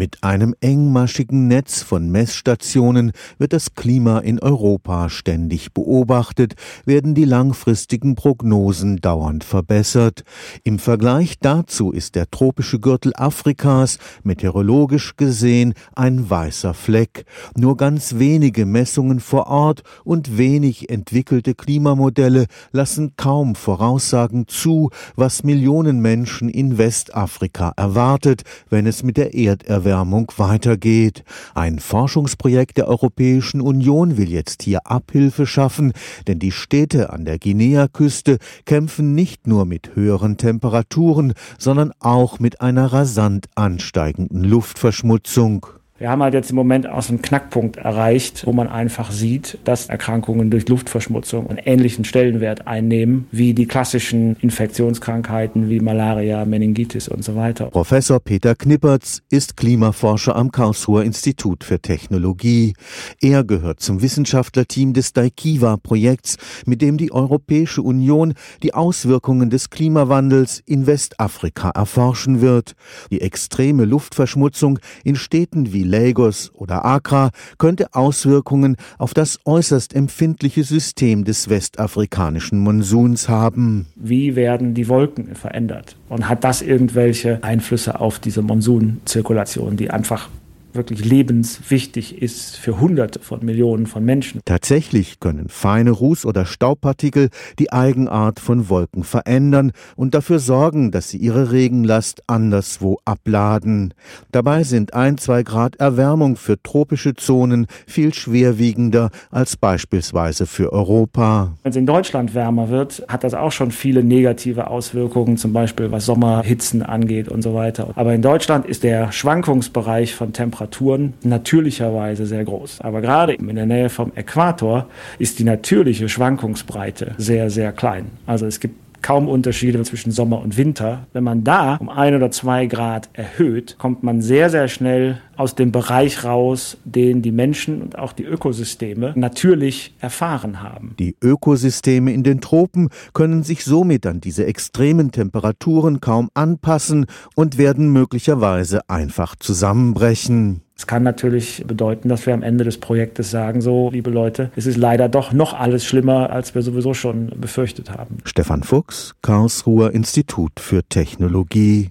Mit einem engmaschigen Netz von Messstationen wird das Klima in Europa ständig beobachtet, werden die langfristigen Prognosen dauernd verbessert. Im Vergleich dazu ist der tropische Gürtel Afrikas meteorologisch gesehen ein weißer Fleck. Nur ganz wenige Messungen vor Ort und wenig entwickelte Klimamodelle lassen kaum Voraussagen zu, was Millionen Menschen in Westafrika erwartet, wenn es mit der Erderwärmung weitergeht. Ein Forschungsprojekt der Europäischen Union will jetzt hier Abhilfe schaffen, denn die Städte an der Guinea-Küste kämpfen nicht nur mit höheren Temperaturen, sondern auch mit einer rasant ansteigenden Luftverschmutzung. Wir haben halt jetzt im Moment auch so einen Knackpunkt erreicht, wo man einfach sieht, dass Erkrankungen durch Luftverschmutzung einen ähnlichen Stellenwert einnehmen wie die klassischen Infektionskrankheiten wie Malaria, Meningitis und so weiter. Professor Peter Knippertz ist Klimaforscher am Karlsruher Institut für Technologie. Er gehört zum Wissenschaftlerteam des Daikiwa-Projekts, mit dem die Europäische Union die Auswirkungen des Klimawandels in Westafrika erforschen wird. Die extreme Luftverschmutzung in Städten wie Lagos oder Accra könnte Auswirkungen auf das äußerst empfindliche System des westafrikanischen Monsuns haben. Wie werden die Wolken verändert? Und hat das irgendwelche Einflüsse auf diese Monsunzirkulation, die einfach wirklich lebenswichtig ist für Hunderte von Millionen von Menschen. Tatsächlich können feine Ruß- oder Staubpartikel die Eigenart von Wolken verändern und dafür sorgen, dass sie ihre Regenlast anderswo abladen. Dabei sind ein, zwei Grad Erwärmung für tropische Zonen viel schwerwiegender als beispielsweise für Europa. Wenn es in Deutschland wärmer wird, hat das auch schon viele negative Auswirkungen, zum Beispiel was Sommerhitzen angeht und so weiter. Aber in Deutschland ist der Schwankungsbereich von Temperaturen Temperaturen natürlicherweise sehr groß. Aber gerade in der Nähe vom Äquator ist die natürliche Schwankungsbreite sehr, sehr klein. Also es gibt kaum Unterschiede zwischen Sommer und Winter. Wenn man da um ein oder zwei Grad erhöht, kommt man sehr, sehr schnell aus dem Bereich raus, den die Menschen und auch die Ökosysteme natürlich erfahren haben. Die Ökosysteme in den Tropen können sich somit an diese extremen Temperaturen kaum anpassen und werden möglicherweise einfach zusammenbrechen. Es kann natürlich bedeuten, dass wir am Ende des Projektes sagen, so, liebe Leute, es ist leider doch noch alles schlimmer, als wir sowieso schon befürchtet haben. Stefan Fuchs, Karlsruher Institut für Technologie